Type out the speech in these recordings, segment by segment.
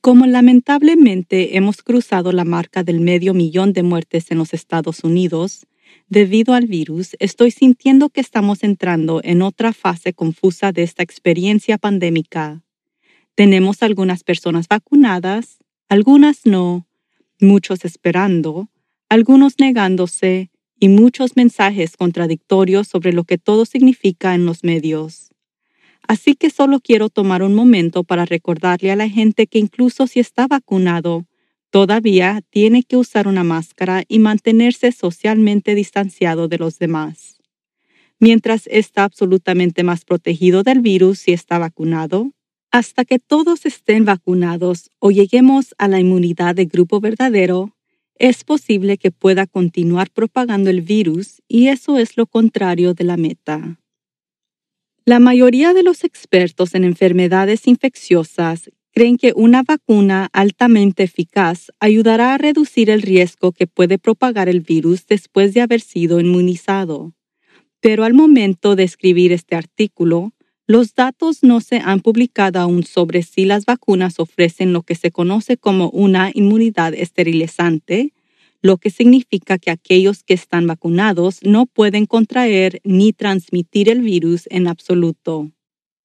Como lamentablemente hemos cruzado la marca del medio millón de muertes en los Estados Unidos, debido al virus, estoy sintiendo que estamos entrando en otra fase confusa de esta experiencia pandémica. Tenemos algunas personas vacunadas, algunas no, muchos esperando, algunos negándose y muchos mensajes contradictorios sobre lo que todo significa en los medios. Así que solo quiero tomar un momento para recordarle a la gente que incluso si está vacunado, todavía tiene que usar una máscara y mantenerse socialmente distanciado de los demás. Mientras está absolutamente más protegido del virus si está vacunado, hasta que todos estén vacunados o lleguemos a la inmunidad de grupo verdadero, es posible que pueda continuar propagando el virus y eso es lo contrario de la meta. La mayoría de los expertos en enfermedades infecciosas creen que una vacuna altamente eficaz ayudará a reducir el riesgo que puede propagar el virus después de haber sido inmunizado. Pero al momento de escribir este artículo, los datos no se han publicado aún sobre si las vacunas ofrecen lo que se conoce como una inmunidad esterilizante, lo que significa que aquellos que están vacunados no pueden contraer ni transmitir el virus en absoluto.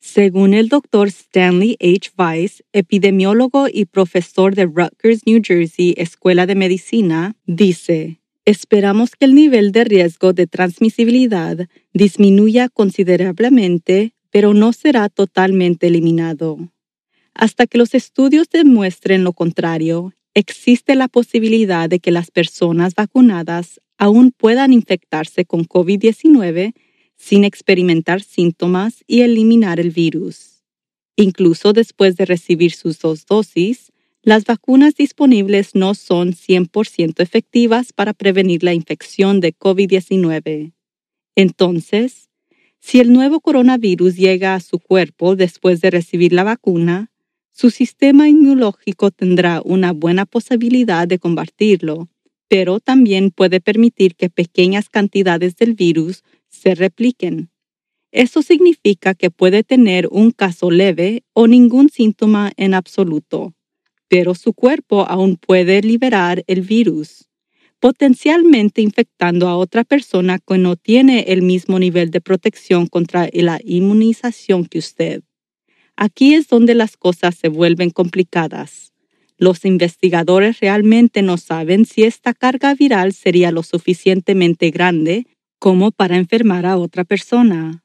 Según el doctor Stanley H. Weiss, epidemiólogo y profesor de Rutgers, New Jersey, Escuela de Medicina, dice, Esperamos que el nivel de riesgo de transmisibilidad disminuya considerablemente pero no será totalmente eliminado. Hasta que los estudios demuestren lo contrario, existe la posibilidad de que las personas vacunadas aún puedan infectarse con COVID-19 sin experimentar síntomas y eliminar el virus. Incluso después de recibir sus dos dosis, las vacunas disponibles no son 100% efectivas para prevenir la infección de COVID-19. Entonces, si el nuevo coronavirus llega a su cuerpo después de recibir la vacuna, su sistema inmunológico tendrá una buena posibilidad de combatirlo, pero también puede permitir que pequeñas cantidades del virus se repliquen. Eso significa que puede tener un caso leve o ningún síntoma en absoluto, pero su cuerpo aún puede liberar el virus potencialmente infectando a otra persona que no tiene el mismo nivel de protección contra la inmunización que usted. Aquí es donde las cosas se vuelven complicadas. Los investigadores realmente no saben si esta carga viral sería lo suficientemente grande como para enfermar a otra persona.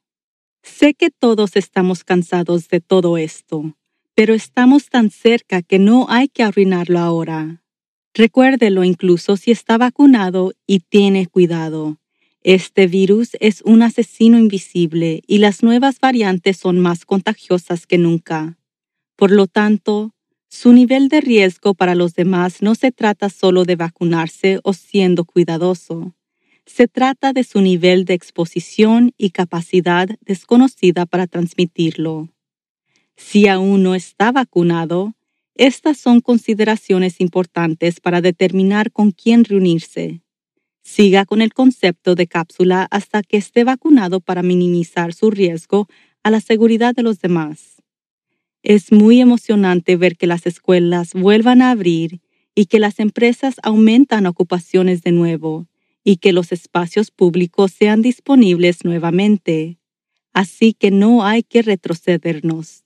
Sé que todos estamos cansados de todo esto, pero estamos tan cerca que no hay que arruinarlo ahora. Recuérdelo incluso si está vacunado y tiene cuidado. Este virus es un asesino invisible y las nuevas variantes son más contagiosas que nunca. Por lo tanto, su nivel de riesgo para los demás no se trata solo de vacunarse o siendo cuidadoso. Se trata de su nivel de exposición y capacidad desconocida para transmitirlo. Si aún no está vacunado, Estas son consideraciones importantes para determinar con quién reunirse. Siga con el concepto de cápsula hasta que esté vacunado para minimizar su riesgo a la seguridad de los demás. Es muy emocionante ver que las escuelas vuelvan a abrir y que las empresas aumentan ocupaciones de nuevo y que los espacios públicos sean disponibles nuevamente. Así que no hay que retrocedernos.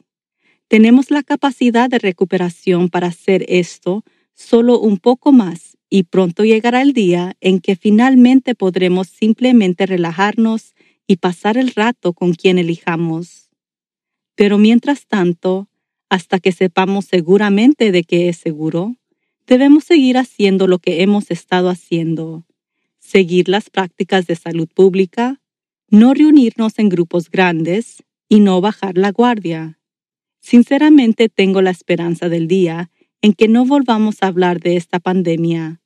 Tenemos la capacidad de recuperación para hacer esto solo un poco más y pronto llegará el día en que finalmente podremos simplemente relajarnos y pasar el rato con quien elijamos. Pero mientras tanto, hasta que sepamos seguramente de que es seguro, debemos seguir haciendo lo que hemos estado haciendo, seguir las prácticas de salud pública, no reunirnos en grupos grandes y no bajar la guardia. Sinceramente tengo la esperanza del día en que no volvamos a hablar de esta pandemia,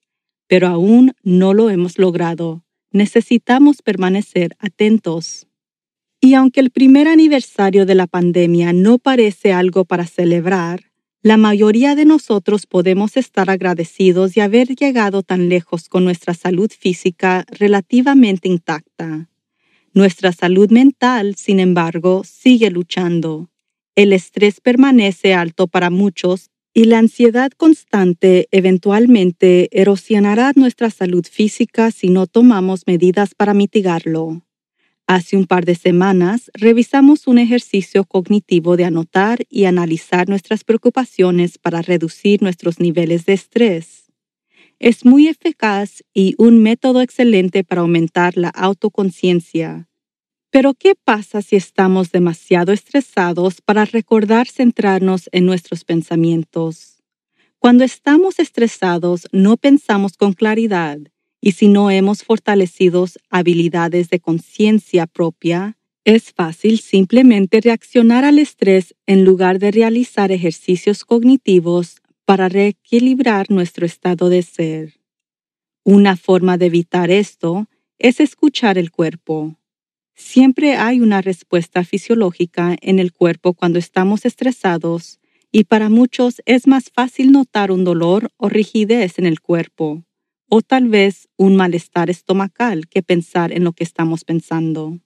pero aún no lo hemos logrado. Necesitamos permanecer atentos. Y aunque el primer aniversario de la pandemia no parece algo para celebrar, la mayoría de nosotros podemos estar agradecidos de haber llegado tan lejos con nuestra salud física relativamente intacta. Nuestra salud mental, sin embargo, sigue luchando. El estrés permanece alto para muchos y la ansiedad constante eventualmente erosionará nuestra salud física si no tomamos medidas para mitigarlo. Hace un par de semanas revisamos un ejercicio cognitivo de anotar y analizar nuestras preocupaciones para reducir nuestros niveles de estrés. Es muy eficaz y un método excelente para aumentar la autoconciencia. Pero ¿qué pasa si estamos demasiado estresados para recordar centrarnos en nuestros pensamientos? Cuando estamos estresados no pensamos con claridad y si no hemos fortalecido habilidades de conciencia propia, es fácil simplemente reaccionar al estrés en lugar de realizar ejercicios cognitivos para reequilibrar nuestro estado de ser. Una forma de evitar esto es escuchar el cuerpo. Siempre hay una respuesta fisiológica en el cuerpo cuando estamos estresados y para muchos es más fácil notar un dolor o rigidez en el cuerpo o tal vez un malestar estomacal que pensar en lo que estamos pensando.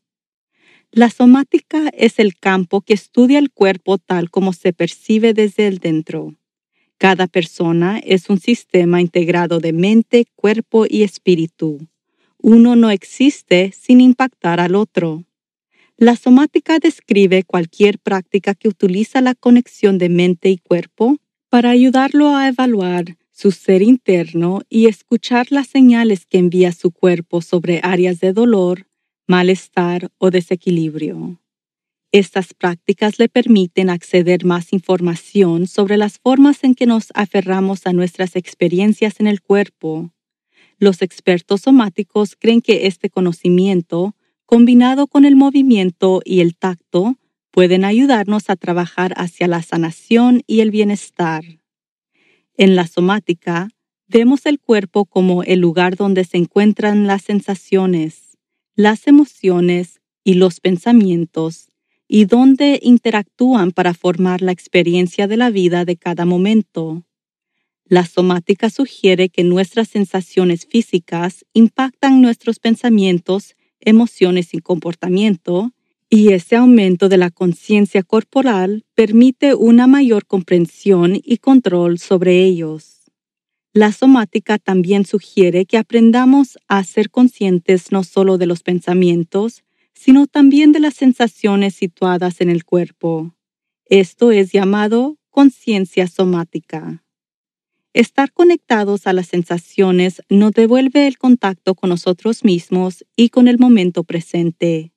La somática es el campo que estudia el cuerpo tal como se percibe desde el dentro. Cada persona es un sistema integrado de mente, cuerpo y espíritu uno no existe sin impactar al otro. La somática describe cualquier práctica que utiliza la conexión de mente y cuerpo para ayudarlo a evaluar su ser interno y escuchar las señales que envía su cuerpo sobre áreas de dolor, malestar o desequilibrio. Estas prácticas le permiten acceder más información sobre las formas en que nos aferramos a nuestras experiencias en el cuerpo, los expertos somáticos creen que este conocimiento, combinado con el movimiento y el tacto, pueden ayudarnos a trabajar hacia la sanación y el bienestar. En la somática, vemos el cuerpo como el lugar donde se encuentran las sensaciones, las emociones y los pensamientos, y donde interactúan para formar la experiencia de la vida de cada momento. La somática sugiere que nuestras sensaciones físicas impactan nuestros pensamientos, emociones y comportamiento, y ese aumento de la conciencia corporal permite una mayor comprensión y control sobre ellos. La somática también sugiere que aprendamos a ser conscientes no solo de los pensamientos, sino también de las sensaciones situadas en el cuerpo. Esto es llamado conciencia somática. Estar conectados a las sensaciones nos devuelve el contacto con nosotros mismos y con el momento presente.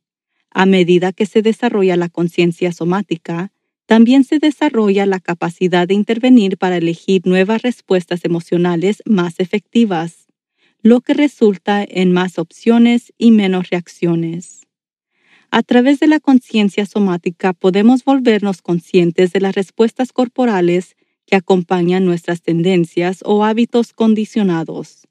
A medida que se desarrolla la conciencia somática, también se desarrolla la capacidad de intervenir para elegir nuevas respuestas emocionales más efectivas, lo que resulta en más opciones y menos reacciones. A través de la conciencia somática podemos volvernos conscientes de las respuestas corporales que acompañan nuestras tendencias o hábitos condicionados,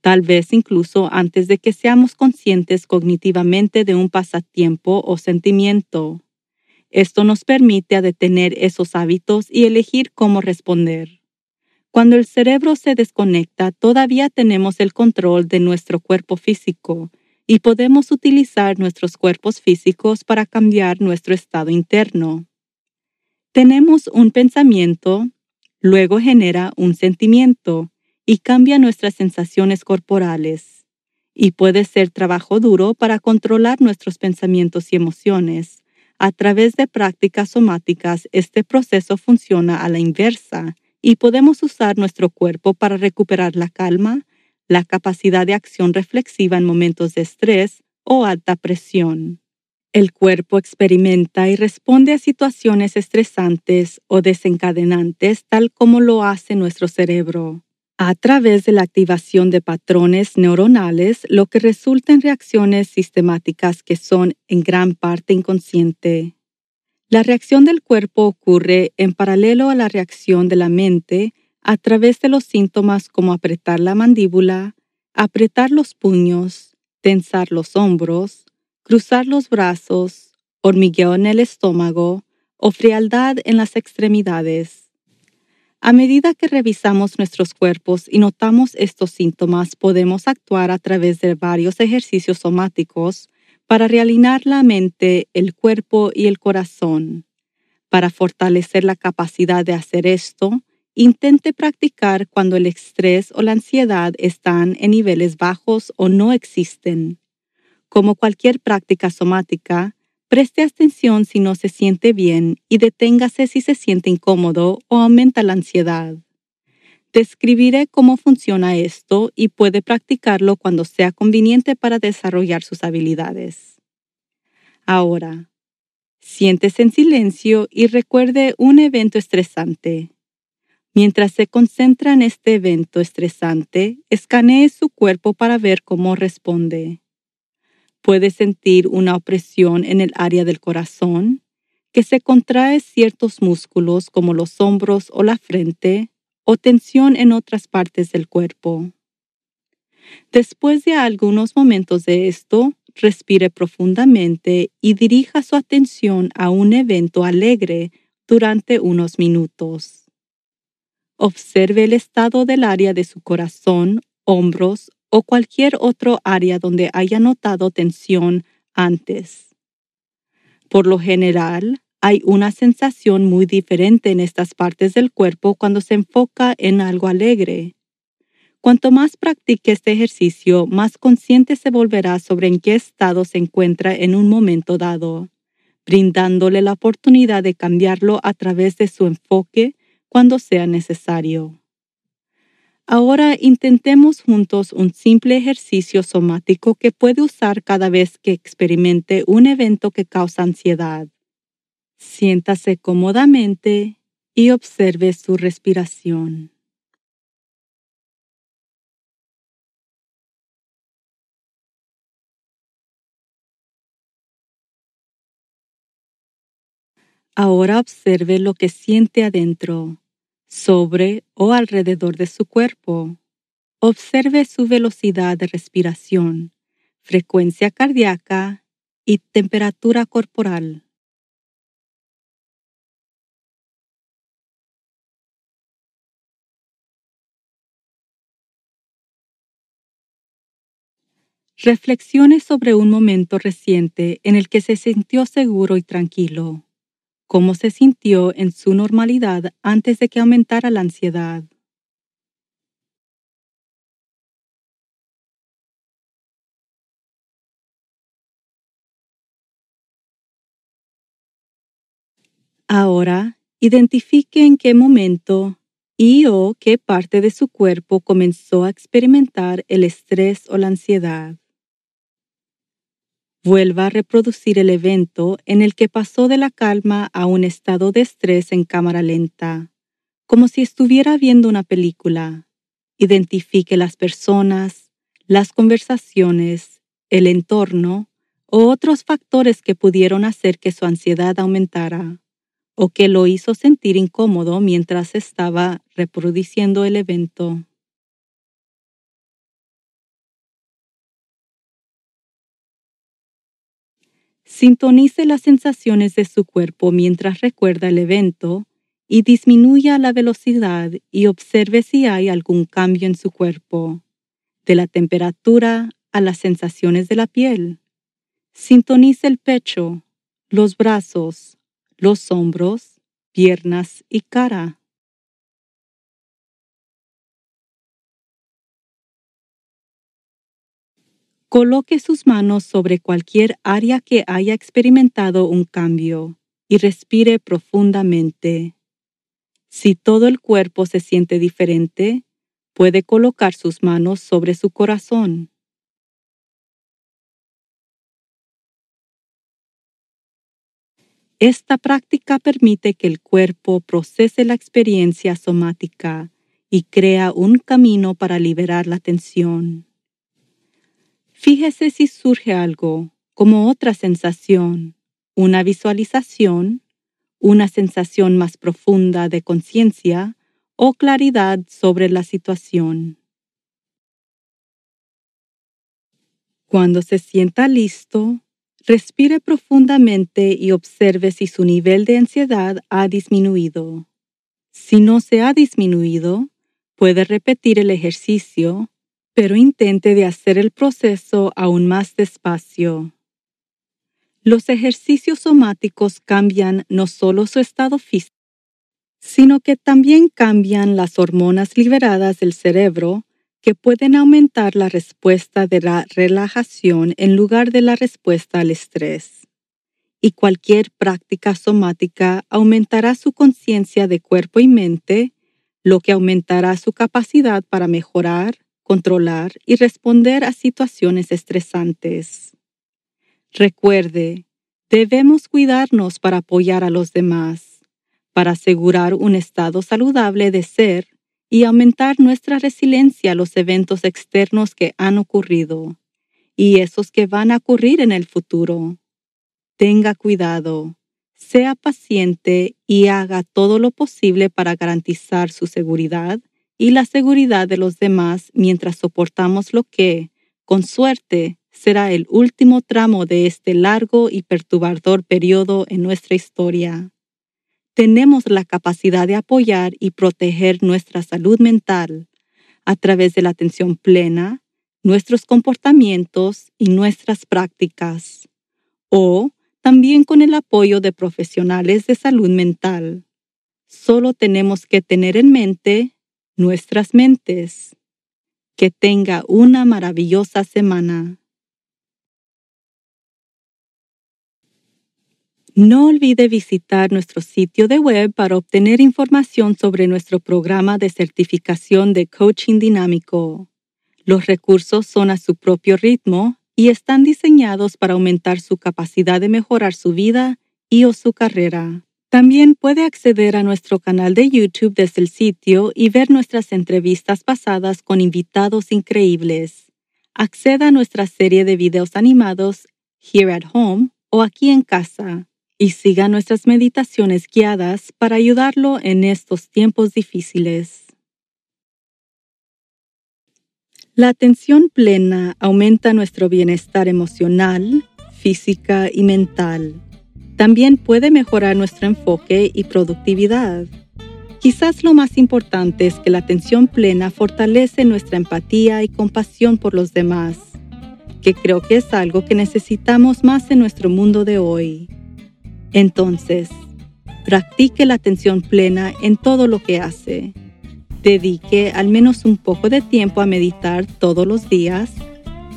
tal vez incluso antes de que seamos conscientes cognitivamente de un pasatiempo o sentimiento. Esto nos permite detener esos hábitos y elegir cómo responder. Cuando el cerebro se desconecta, todavía tenemos el control de nuestro cuerpo físico y podemos utilizar nuestros cuerpos físicos para cambiar nuestro estado interno. Tenemos un pensamiento, luego genera un sentimiento y cambia nuestras sensaciones corporales. Y puede ser trabajo duro para controlar nuestros pensamientos y emociones. A través de prácticas somáticas, este proceso funciona a la inversa y podemos usar nuestro cuerpo para recuperar la calma, la capacidad de acción reflexiva en momentos de estrés o alta presión. El cuerpo experimenta y responde a situaciones estresantes o desencadenantes tal como lo hace nuestro cerebro, a través de la activación de patrones neuronales, lo que resulta en reacciones sistemáticas que son en gran parte inconsciente. La reacción del cuerpo ocurre en paralelo a la reacción de la mente a través de los síntomas como apretar la mandíbula, apretar los puños, tensar los hombros, cruzar los brazos, hormigueo en el estómago o frialdad en las extremidades. A medida que revisamos nuestros cuerpos y notamos estos síntomas, podemos actuar a través de varios ejercicios somáticos para realinear la mente, el cuerpo y el corazón. Para fortalecer la capacidad de hacer esto, intente practicar cuando el estrés o la ansiedad están en niveles bajos o no existen. Como cualquier práctica somática, preste atención si no se siente bien y deténgase si se siente incómodo o aumenta la ansiedad. Describiré cómo funciona esto y puede practicarlo cuando sea conveniente para desarrollar sus habilidades. Ahora, siéntese en silencio y recuerde un evento estresante. Mientras se concentra en este evento estresante, escanee su cuerpo para ver cómo responde. Puede sentir una opresión en el área del corazón, que se contrae ciertos músculos como los hombros o la frente, o tensión en otras partes del cuerpo. Después de algunos momentos de esto, respire profundamente y dirija su atención a un evento alegre durante unos minutos. Observe el estado del área de su corazón, hombros o cualquier otro área donde haya notado tensión antes. Por lo general, hay una sensación muy diferente en estas partes del cuerpo cuando se enfoca en algo alegre. Cuanto más practique este ejercicio, más consciente se volverá sobre en qué estado se encuentra en un momento dado, brindándole la oportunidad de cambiarlo a través de su enfoque cuando sea necesario. Ahora intentemos juntos un simple ejercicio somático que puede usar cada vez que experimente un evento que causa ansiedad. Siéntase cómodamente y observe su respiración. Ahora observe lo que siente adentro, sobre o alrededor de su cuerpo. Observe su velocidad de respiración, frecuencia cardíaca y temperatura corporal. Reflexione sobre un momento reciente en el que se sintió seguro y tranquilo. ¿Cómo se sintió en su normalidad antes de que aumentara la ansiedad? Ahora, identifique en qué momento y o qué parte de su cuerpo comenzó a experimentar el estrés o la ansiedad vuelva a reproducir el evento en el que pasó de la calma a un estado de estrés en cámara lenta, como si estuviera viendo una película. Identifique las personas, las conversaciones, el entorno o otros factores que pudieron hacer que su ansiedad aumentara o que lo hizo sentir incómodo mientras estaba reproduciendo el evento. Sintonice las sensaciones de su cuerpo mientras recuerda el evento y disminuya la velocidad y observe si hay algún cambio en su cuerpo, de la temperatura a las sensaciones de la piel. Sintonice el pecho, los brazos, los hombros, piernas y cara. Coloque sus manos sobre cualquier área que haya experimentado un cambio y respire profundamente. Si todo el cuerpo se siente diferente, puede colocar sus manos sobre su corazón. Esta práctica permite que el cuerpo procese la experiencia somática y crea un camino para liberar la tensión. Fíjese si surge algo, como otra sensación, una visualización, una sensación más profunda de conciencia o claridad sobre la situación. Cuando se sienta listo, respire profundamente y observe si su nivel de ansiedad ha disminuido. Si no se ha disminuido, puede repetir el ejercicio pero intente de hacer el proceso aún más despacio. Los ejercicios somáticos cambian no solo su estado físico, sino que también cambian las hormonas liberadas del cerebro que pueden aumentar la respuesta de la relajación en lugar de la respuesta al estrés. Y cualquier práctica somática aumentará su conciencia de cuerpo y mente, lo que aumentará su capacidad para mejorar, controlar y responder a situaciones estresantes. Recuerde, debemos cuidarnos para apoyar a los demás, para asegurar un estado saludable de ser y aumentar nuestra resiliencia a los eventos externos que han ocurrido y esos que van a ocurrir en el futuro. Tenga cuidado, sea paciente y haga todo lo posible para garantizar su seguridad y la seguridad de los demás mientras soportamos lo que, con suerte, será el último tramo de este largo y perturbador periodo en nuestra historia. Tenemos la capacidad de apoyar y proteger nuestra salud mental a través de la atención plena, nuestros comportamientos y nuestras prácticas, o también con el apoyo de profesionales de salud mental. Solo tenemos que tener en mente nuestras mentes. Que tenga una maravillosa semana. No olvide visitar nuestro sitio de web para obtener información sobre nuestro programa de certificación de coaching dinámico. Los recursos son a su propio ritmo y están diseñados para aumentar su capacidad de mejorar su vida y o su carrera. También puede acceder a nuestro canal de YouTube desde el sitio y ver nuestras entrevistas pasadas con invitados increíbles. Acceda a nuestra serie de videos animados Here at Home o aquí en casa y siga nuestras meditaciones guiadas para ayudarlo en estos tiempos difíciles. La atención plena aumenta nuestro bienestar emocional, física y mental también puede mejorar nuestro enfoque y productividad. Quizás lo más importante es que la atención plena fortalece nuestra empatía y compasión por los demás, que creo que es algo que necesitamos más en nuestro mundo de hoy. Entonces, practique la atención plena en todo lo que hace. Dedique al menos un poco de tiempo a meditar todos los días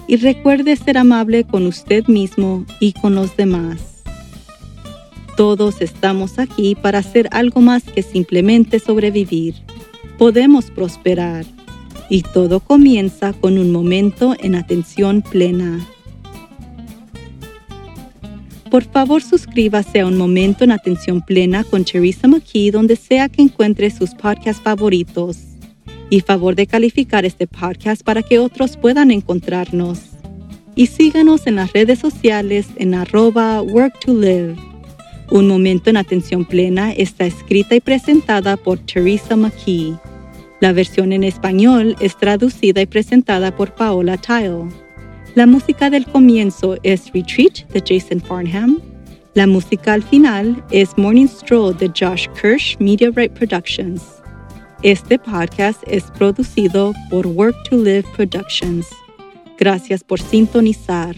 y recuerde ser amable con usted mismo y con los demás. Todos estamos aquí para hacer algo más que simplemente sobrevivir. Podemos prosperar. Y todo comienza con un momento en atención plena. Por favor, suscríbase a Un Momento en Atención Plena con Teresa McKee donde sea que encuentre sus podcasts favoritos. Y favor de calificar este podcast para que otros puedan encontrarnos. Y síganos en las redes sociales en arroba work to live. Un momento en atención plena está escrita y presentada por Teresa McKee. La versión en español es traducida y presentada por Paola Tile. La música del comienzo es Retreat de Jason Farnham. La música al final es Morning Stroll de Josh Kirsch Media Right Productions. Este podcast es producido por Work to Live Productions. Gracias por sintonizar.